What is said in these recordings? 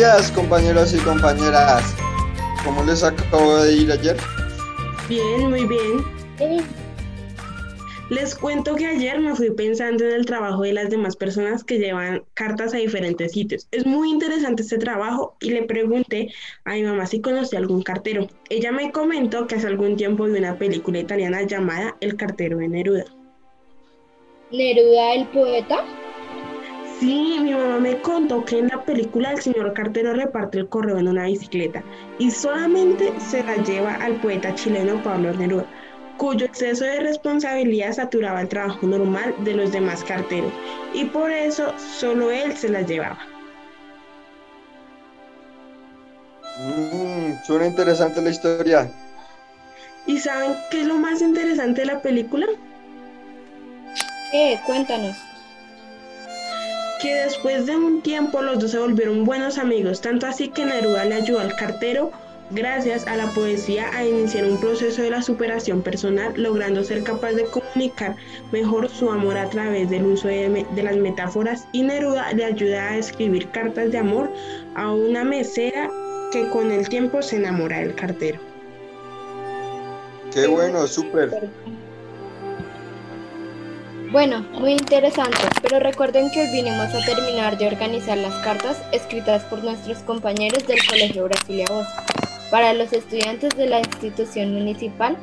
Días compañeros y compañeras. ¿Cómo les acabo de ir ayer? Bien, muy bien. Les cuento que ayer me fui pensando en el trabajo de las demás personas que llevan cartas a diferentes sitios. Es muy interesante este trabajo y le pregunté a mi mamá si conocía algún cartero. Ella me comentó que hace algún tiempo vi una película italiana llamada El cartero de Neruda. ¿Neruda el poeta? Sí, mi mamá me contó que en la película el señor cartero reparte el correo en una bicicleta y solamente se la lleva al poeta chileno Pablo Neruda, cuyo exceso de responsabilidad saturaba el trabajo normal de los demás carteros y por eso solo él se la llevaba. Mm, suena interesante la historia. ¿Y saben qué es lo más interesante de la película? Eh, cuéntanos que después de un tiempo los dos se volvieron buenos amigos, tanto así que Neruda le ayudó al cartero gracias a la poesía a iniciar un proceso de la superación personal, logrando ser capaz de comunicar mejor su amor a través del uso de, las metáforas y Neruda le ayuda a escribir cartas de amor a una mesera que con el tiempo se enamora del cartero. Qué bueno, súper. Bueno, muy interesante, pero recuerden que hoy vinimos a terminar de organizar las cartas escritas por nuestros compañeros del Colegio Brasilia Voz para los estudiantes de la institución municipal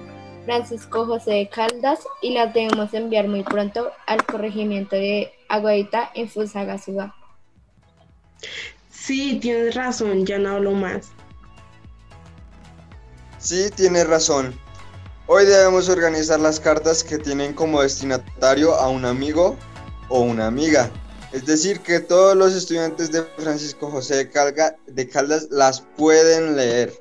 Francisco José de Caldas y las debemos enviar muy pronto al corregimiento de Aguadita en Fusagasugá. Sí, tienes razón, ya no hablo más. Sí, tienes razón. Hoy debemos organizar las cartas que tienen como destinatario a un amigo o una amiga. Es decir, que todos los estudiantes de Francisco José de, Caldas las pueden leer.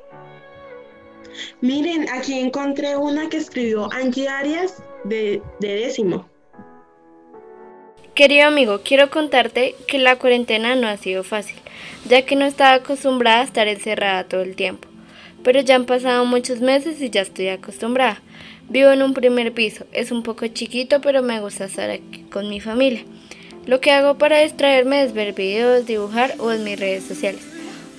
Miren, aquí encontré una que escribió Angie Arias de, de décimo. Querido amigo, quiero contarte que la cuarentena no ha sido fácil, ya que no estaba acostumbrada a estar encerrada todo el tiempo pero ya han pasado muchos meses y ya estoy acostumbrada. Vivo en un primer piso, es un poco chiquito, pero me gusta estar aquí con mi familia. Lo que hago para distraerme es ver videos, dibujar o en mis redes sociales.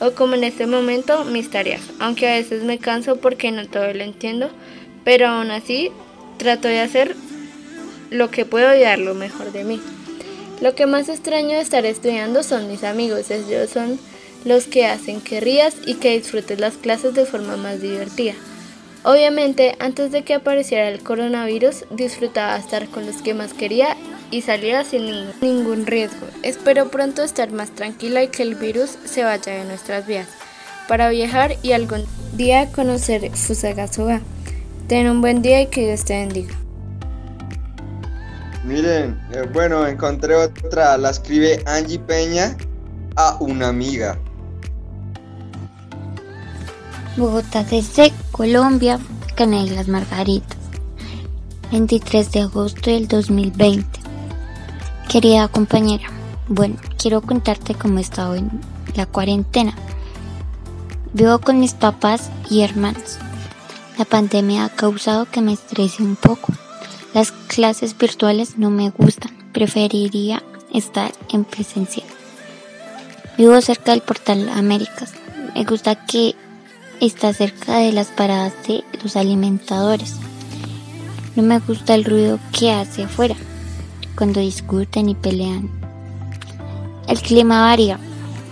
O como en este momento, mis tareas. Aunque a veces me canso porque no todo lo entiendo, pero aún así trato de hacer lo que puedo y dar lo mejor de mí. Lo que más extraño de estar estudiando son mis amigos. Ellos son los que hacen que rías y que disfrutes las clases de forma más divertida. Obviamente, antes de que apareciera el coronavirus, disfrutaba estar con los que más quería y salía sin ningún, riesgo. Espero pronto estar más tranquila y que el virus se vaya de nuestras vidas para viajar y algún día conocer Fusagasugá. Ten un buen día y que Dios te bendiga. Miren, eh, bueno, encontré otra, la escribe Angie Peña a una amiga. Bogotá desde Colombia, Canela Las Margaritas, 23 de agosto del 2020. Querida compañera, bueno, quiero contarte cómo he estado en la cuarentena. Vivo con mis papás y hermanos. La pandemia ha causado que me estrese un poco. Las clases virtuales no me gustan, preferiría estar en presencial. Vivo cerca del portal Américas. Me gusta que está cerca de las paradas de los alimentadores. No me gusta el ruido que hace afuera cuando discuten y pelean. El clima varía.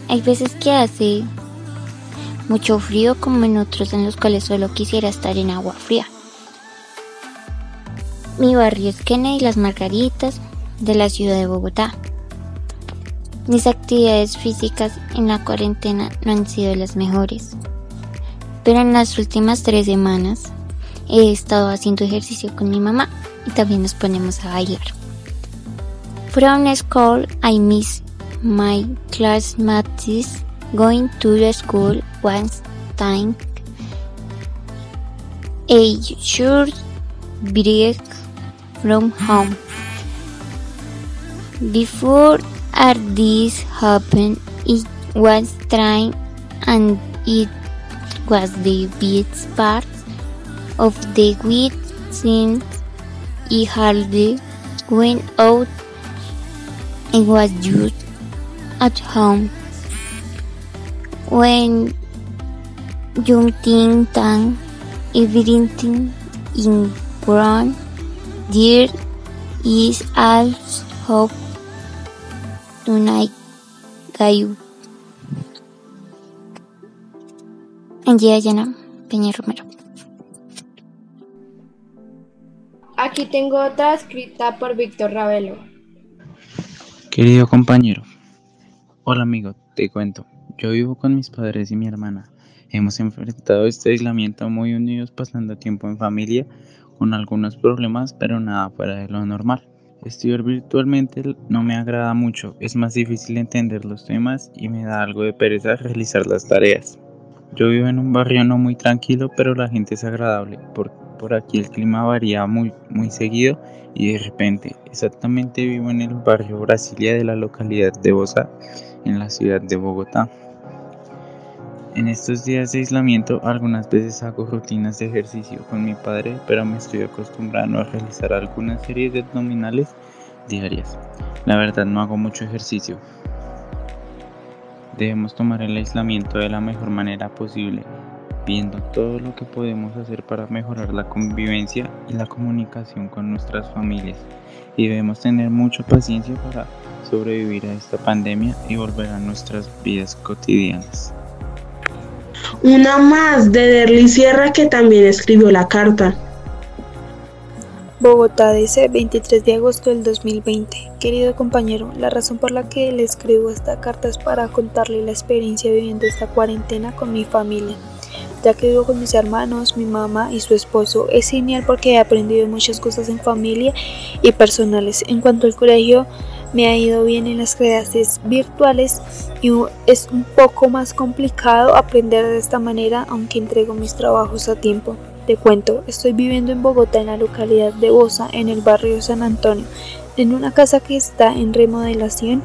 Hay veces que hace mucho frío como en otros en los cuales solo quisiera estar en agua fría. Mi barrio es Kennedy Las Margaritas de la ciudad de Bogotá. Mis actividades físicas en la cuarentena no han sido las mejores pero en las últimas tres semanas he estado haciendo ejercicio con mi mamá y también nos ponemos a bailar. From school, I miss my classmates going to school once time. A short break from home. Before all this happened, it was trying and it was the best part of the week since he hardly went out and was just at home. when Jungting Tang everything in ground there is all hope tonight Gayu Angie Yana Peña Romero Aquí tengo otra escrita por Víctor Ravelo. Querido compañero, hola amigo, te cuento. Yo vivo con mis padres y mi hermana. Hemos enfrentado este aislamiento muy unidos pasando tiempo en familia con algunos problemas, pero nada fuera de lo normal. Estudiar virtualmente no me agrada mucho, es más difícil entender los temas y me da algo de pereza realizar las tareas. Yo vivo en un barrio no muy tranquilo, pero la gente es agradable, porque por aquí el clima varía muy, muy seguido y de repente, exactamente vivo en el barrio Brasilia de la localidad de Bosa, en la ciudad de Bogotá. En estos días de aislamiento algunas veces hago rutinas de ejercicio con mi padre, pero me estoy acostumbrando a realizar algunas series de abdominales diarias. La verdad no hago mucho ejercicio. Debemos tomar el aislamiento de la mejor manera posible viendo todo lo que podemos hacer para mejorar la convivencia y la comunicación con nuestras familias. Y debemos tener mucha paciencia para sobrevivir a esta pandemia y volver a nuestras vidas cotidianas. Una más de Derly Sierra que también escribió la carta. Bogotá dice 23 de agosto del 2020. Querido compañero, la razón por la que le escribo esta carta es para contarle la experiencia viviendo esta cuarentena con mi familia ya que vivo con mis hermanos, mi mamá y su esposo. Es genial porque he aprendido muchas cosas en familia y personales. En cuanto al colegio, me ha ido bien en las clases virtuales y es un poco más complicado aprender de esta manera aunque entrego mis trabajos a tiempo. Te cuento, estoy viviendo en Bogotá en la localidad de Bosa, en el barrio San Antonio, en una casa que está en remodelación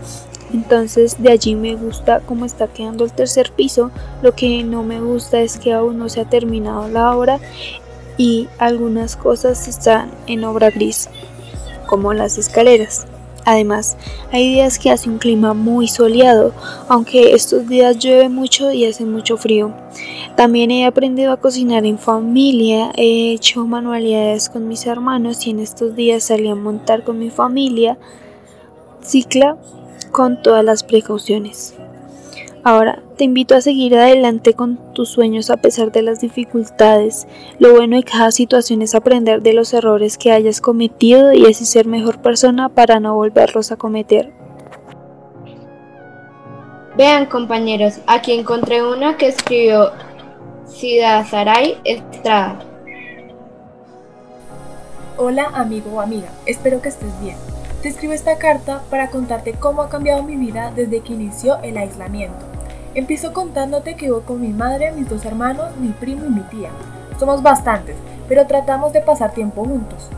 entonces de allí me gusta cómo está quedando el tercer piso. Lo que no me gusta es que aún no se ha terminado la obra y algunas cosas están en obra gris, como las escaleras. Además, hay días que hace un clima muy soleado, aunque estos días llueve mucho y hace mucho frío. También he aprendido a cocinar en familia, he hecho manualidades con mis hermanos y en estos días salí a montar con mi familia. Cicla con todas las precauciones. Ahora te invito a seguir adelante con tus sueños a pesar de las dificultades. Lo bueno de cada situación es aprender de los errores que hayas cometido y así ser mejor persona para no volverlos a cometer. Vean compañeros, aquí encontré una que escribió Sida Saray Estrada. Hola amigo o amiga, espero que estés bien. Te escribo esta carta para contarte cómo ha cambiado mi vida desde que inició el aislamiento. Empiezo contándote que vivo con mi madre, mis dos hermanos, mi primo y mi tía. Somos bastantes, pero tratamos de pasar tiempo juntos.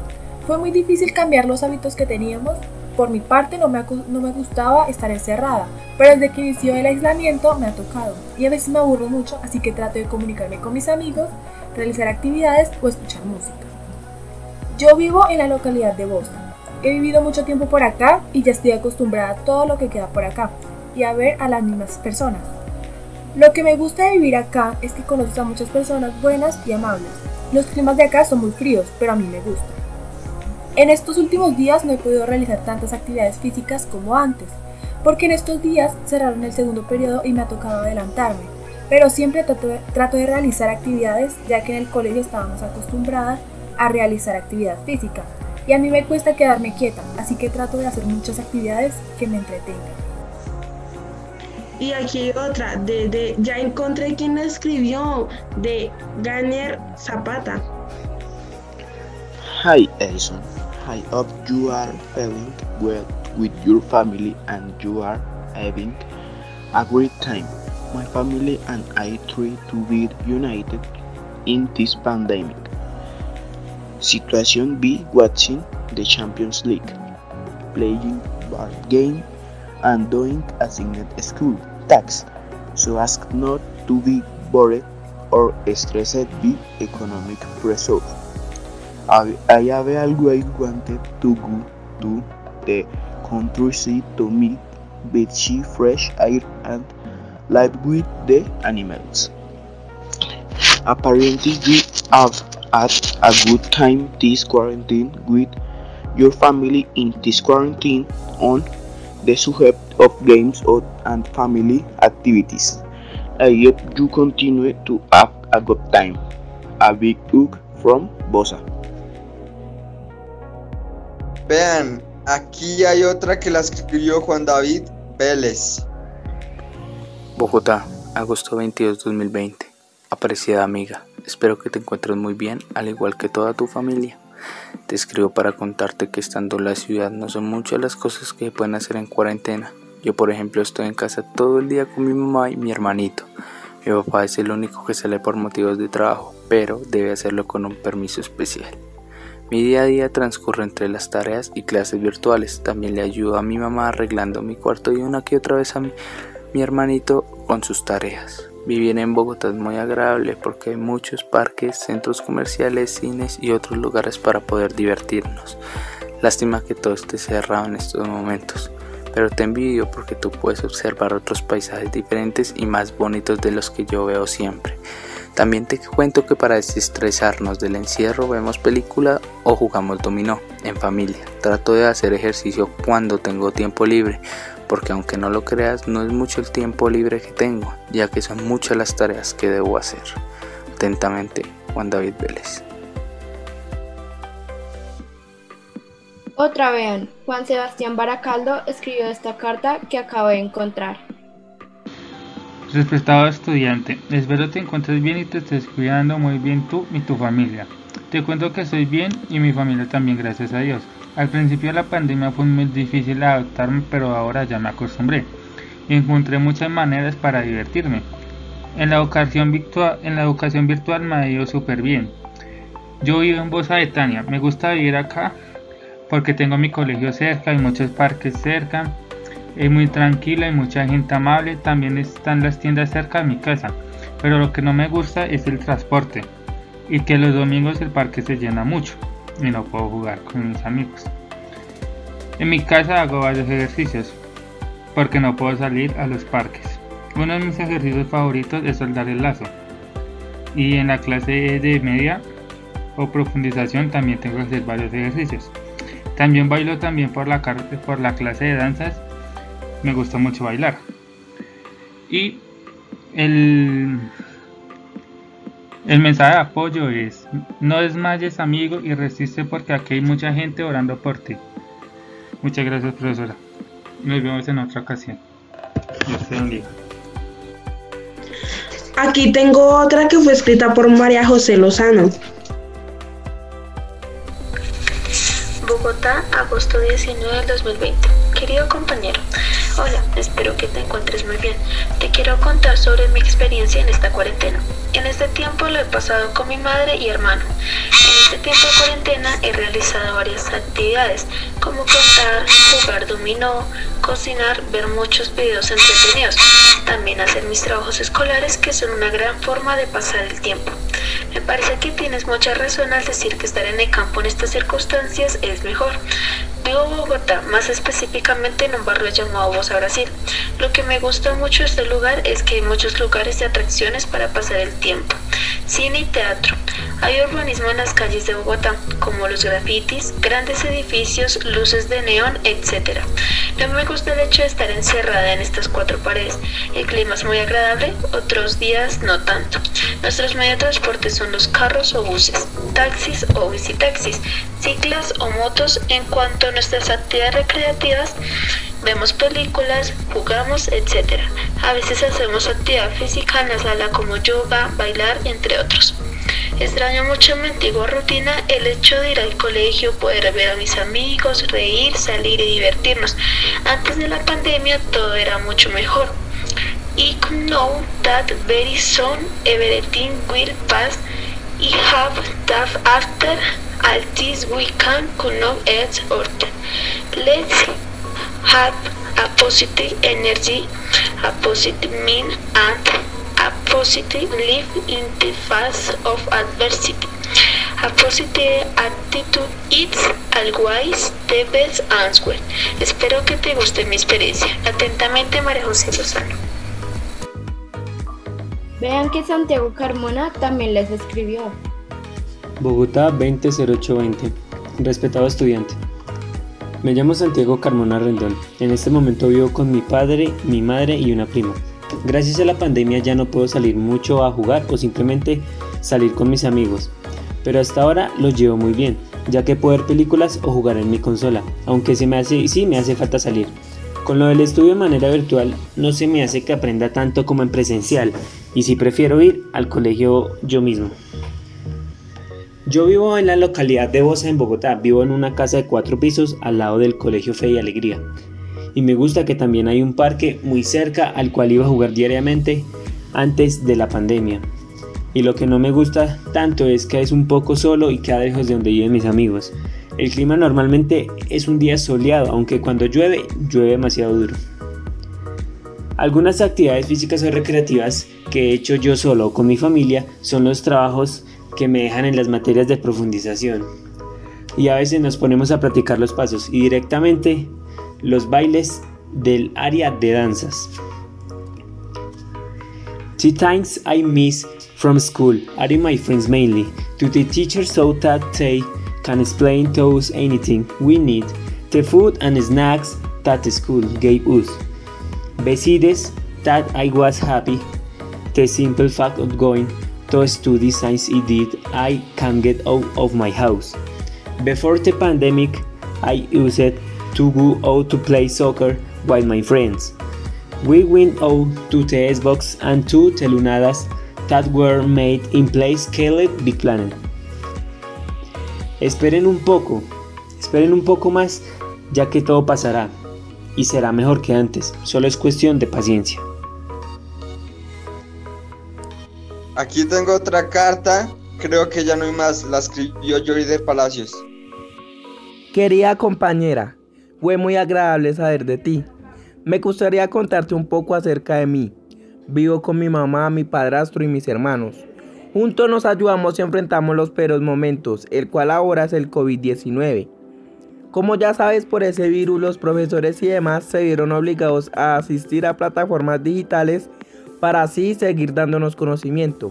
Fue muy difícil cambiar los hábitos que teníamos. Por mi parte no me, no me gustaba estar encerrada, pero desde que inició el aislamiento me ha tocado. Y a veces me aburro mucho, así que trato de comunicarme con mis amigos, realizar actividades o escuchar música. Yo vivo en la localidad de Boston He vivido mucho tiempo por acá y ya estoy acostumbrada a todo lo que queda por acá y a ver a las mismas personas. Lo que me gusta de vivir acá es que conoces a muchas personas buenas y amables. Los climas de acá son muy fríos, pero a mí me gusta. En estos últimos días no he podido realizar tantas actividades físicas como antes, porque en estos días cerraron el segundo periodo y me ha tocado adelantarme. Pero siempre trato de, trato de realizar actividades, ya que en el colegio estábamos acostumbradas a realizar actividad física y a mí me cuesta quedarme quieta, así que trato de hacer muchas actividades que me entretengan. Y aquí otra, de, ya encontré quien escribió, de Ganer Zapata. Hi Edison, I hope you are feeling well with your family and you are having a great time. My family and I try to be united in this pandemic. Situation B. Watching the Champions League, playing board game, and doing assigned school tasks so as not to be bored or stressed by economic pressure. I, have always wanted to go to the countryside to meet beachy fresh air and live with the animals. Apparently, you have had a good time this quarantine with your family in this quarantine on the subject of games and family activities. I hope you continue to have a good time. A big hug from Bosa. Vean, aquí hay otra que la escribió Juan David Vélez. Bogotá, agosto 22, 2020. Apreciada amiga, espero que te encuentres muy bien, al igual que toda tu familia. Te escribo para contarte que estando en la ciudad no son muchas las cosas que se pueden hacer en cuarentena. Yo por ejemplo estoy en casa todo el día con mi mamá y mi hermanito. Mi papá es el único que sale por motivos de trabajo, pero debe hacerlo con un permiso especial. Mi día a día transcurre entre las tareas y clases virtuales. También le ayudo a mi mamá arreglando mi cuarto y una que otra vez a mi, mi hermanito con sus tareas. Vivir en Bogotá es muy agradable porque hay muchos parques, centros comerciales, cines y otros lugares para poder divertirnos. Lástima que todo esté cerrado en estos momentos, pero te envidio porque tú puedes observar otros paisajes diferentes y más bonitos de los que yo veo siempre. También te cuento que para desestresarnos del encierro vemos película o jugamos dominó en familia. Trato de hacer ejercicio cuando tengo tiempo libre porque aunque no lo creas, no es mucho el tiempo libre que tengo, ya que son muchas las tareas que debo hacer. Atentamente, Juan David Vélez. Otra vean, Juan Sebastián Baracaldo escribió esta carta que acabo de encontrar. Respetado estudiante, espero te encuentres bien y te estés cuidando muy bien tú y tu familia. Te cuento que estoy bien y mi familia también, gracias a Dios. Al principio de la pandemia fue muy difícil adaptarme, pero ahora ya me acostumbré y encontré muchas maneras para divertirme. En la educación virtual, en la educación virtual me ha ido súper bien. Yo vivo en Bosa de Tania, me gusta vivir acá porque tengo mi colegio cerca, hay muchos parques cerca, es muy tranquila, hay mucha gente amable, también están las tiendas cerca de mi casa, pero lo que no me gusta es el transporte y que los domingos el parque se llena mucho y no puedo jugar con mis amigos. En mi casa hago varios ejercicios porque no puedo salir a los parques. Uno de mis ejercicios favoritos es soldar el lazo. Y en la clase de media o profundización también tengo que hacer varios ejercicios. También bailo también por la, por la clase de danzas. Me gusta mucho bailar. Y el el mensaje de apoyo es, no desmayes amigo y resiste porque aquí hay mucha gente orando por ti. Muchas gracias profesora. Nos vemos en otra ocasión. Dios te bendiga. Aquí tengo otra que fue escrita por María José Lozano. Bogotá, agosto 19 del 2020. Querido compañero, hola, espero que te encuentres muy bien. Te quiero contar sobre mi experiencia en esta cuarentena. En este tiempo lo he pasado con mi madre y hermano. En este tiempo de cuarentena he realizado varias actividades, como contar, jugar dominó, cocinar, ver muchos videos entretenidos, también hacer mis trabajos escolares que son una gran forma de pasar el tiempo. Me parece que tienes mucha razón al decir que estar en el campo en estas circunstancias es mejor. Vivo en Bogotá, más específicamente en un barrio llamado Bosa Brasil. Lo que me gusta mucho de este lugar es que hay muchos lugares y atracciones para pasar el tiempo. Cine y teatro. Hay urbanismo en las calles de Bogotá, como los grafitis, grandes edificios, luces de neón, etc. No me gusta el hecho de estar encerrada en estas cuatro paredes. El clima es muy agradable, otros días no tanto. Nuestros medios de transporte son los carros o buses, taxis o bicitaxis, ciclas o motos. En cuanto a nuestras actividades recreativas, vemos películas, jugamos, etc. A veces hacemos actividad física en la sala como yoga, bailar, entre otros. Extraño mucho mi antigua rutina el hecho de ir al colegio, poder ver a mis amigos, reír, salir y divertirnos. Antes de la pandemia todo era mucho mejor. I know that very soon everything will pass. I have that after all this we can connect each other. Let's have a positive energy, a positive mind, and a positive life in the face of adversity. A positive attitude is always the best answer. Espero que te guste mi experiencia. Atentamente, María José Lozano. Vean que Santiago Carmona también les escribió. Bogotá 200820. Respetado estudiante. Me llamo Santiago Carmona Rendón. En este momento vivo con mi padre, mi madre y una prima. Gracias a la pandemia ya no puedo salir mucho a jugar o simplemente salir con mis amigos. Pero hasta ahora los llevo muy bien, ya que puedo ver películas o jugar en mi consola, aunque se sí me hace falta salir. Con lo del estudio de manera virtual no se me hace que aprenda tanto como en presencial y si prefiero ir al colegio yo mismo. Yo vivo en la localidad de Bosa en Bogotá, vivo en una casa de cuatro pisos al lado del colegio Fe y Alegría. Y me gusta que también hay un parque muy cerca al cual iba a jugar diariamente antes de la pandemia. Y lo que no me gusta tanto es que es un poco solo y queda lejos de donde viven mis amigos. El clima normalmente es un día soleado, aunque cuando llueve, llueve demasiado duro. Algunas actividades físicas o recreativas que he hecho yo solo o con mi familia son los trabajos que me dejan en las materias de profundización. Y a veces nos ponemos a practicar los pasos y directamente los bailes del área de danzas. Two times I miss from school are my friends mainly to the teacher so that they can explain to us anything we need, the food and snacks that school gave us. Besides that I was happy, the simple fact of going to study science it did I can get out of my house. Before the pandemic, I used to go out to play soccer with my friends. We went out to the Xbox and to telunadas that were made in place called Big Planet. Esperen un poco, esperen un poco más, ya que todo pasará y será mejor que antes, solo es cuestión de paciencia. Aquí tengo otra carta, creo que ya no hay más, la escribió Jory de Palacios. Querida compañera, fue muy agradable saber de ti. Me gustaría contarte un poco acerca de mí. Vivo con mi mamá, mi padrastro y mis hermanos. Juntos nos ayudamos y enfrentamos los peores momentos, el cual ahora es el COVID-19. Como ya sabes, por ese virus los profesores y demás se vieron obligados a asistir a plataformas digitales para así seguir dándonos conocimiento.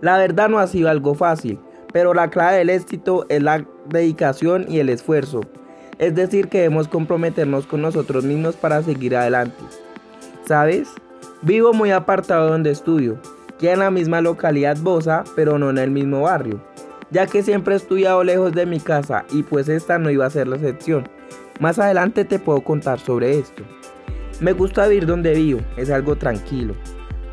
La verdad no ha sido algo fácil, pero la clave del éxito es la dedicación y el esfuerzo. Es decir, que debemos comprometernos con nosotros mismos para seguir adelante. ¿Sabes? Vivo muy apartado donde estudio, Queda en la misma localidad Bosa, pero no en el mismo barrio, ya que siempre he estudiado lejos de mi casa y pues esta no iba a ser la excepción. Más adelante te puedo contar sobre esto. Me gusta vivir donde vivo, es algo tranquilo,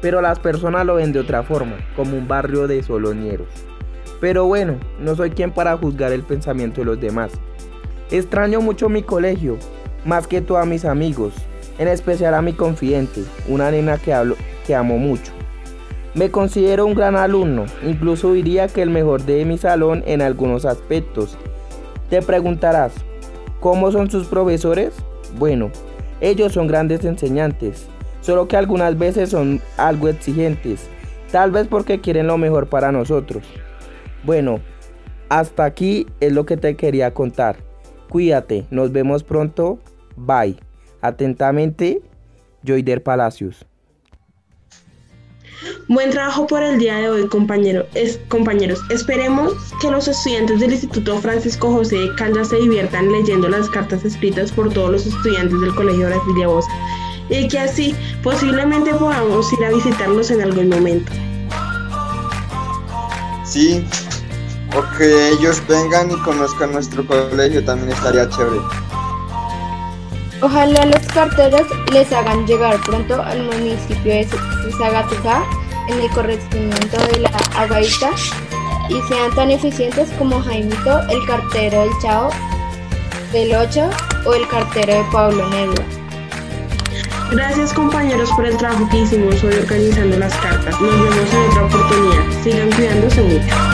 pero las personas lo ven de otra forma, como un barrio de soloñeros. Pero bueno, no soy quien para juzgar el pensamiento de los demás. Extraño mucho mi colegio, más que todo a mis amigos, en especial a mi confidente, una nena que amo mucho. Me considero un gran alumno, incluso diría que el mejor de mi salón en algunos aspectos. Te preguntarás, ¿cómo son sus profesores? Bueno, ellos son grandes enseñantes, solo que algunas veces son algo exigentes, tal vez porque quieren lo mejor para nosotros. Bueno, hasta aquí es lo que te quería contar. Cuídate, nos vemos pronto. Bye. Atentamente, Joider Palacios. Buen trabajo por el día de hoy, compañeros. Esperemos que los estudiantes del Instituto Francisco José de Caldas se diviertan leyendo las cartas escritas por todos los estudiantes del Colegio Brasilia Bosa y que así posiblemente podamos ir a visitarlos en algún momento. Sí, o que ellos vengan y conozcan nuestro colegio también estaría chévere. Ojalá los carteros les hagan llegar pronto al municipio de Sagatuzá en el corregimiento de la Agaita y sean tan eficientes como Jaimito, el cartero del Chao del 8 o el cartero de Pablo Negro. Gracias compañeros por el trabajo que hicimos hoy organizando las cartas. Nos vemos en otra oportunidad. Sigan cuidándose mucho.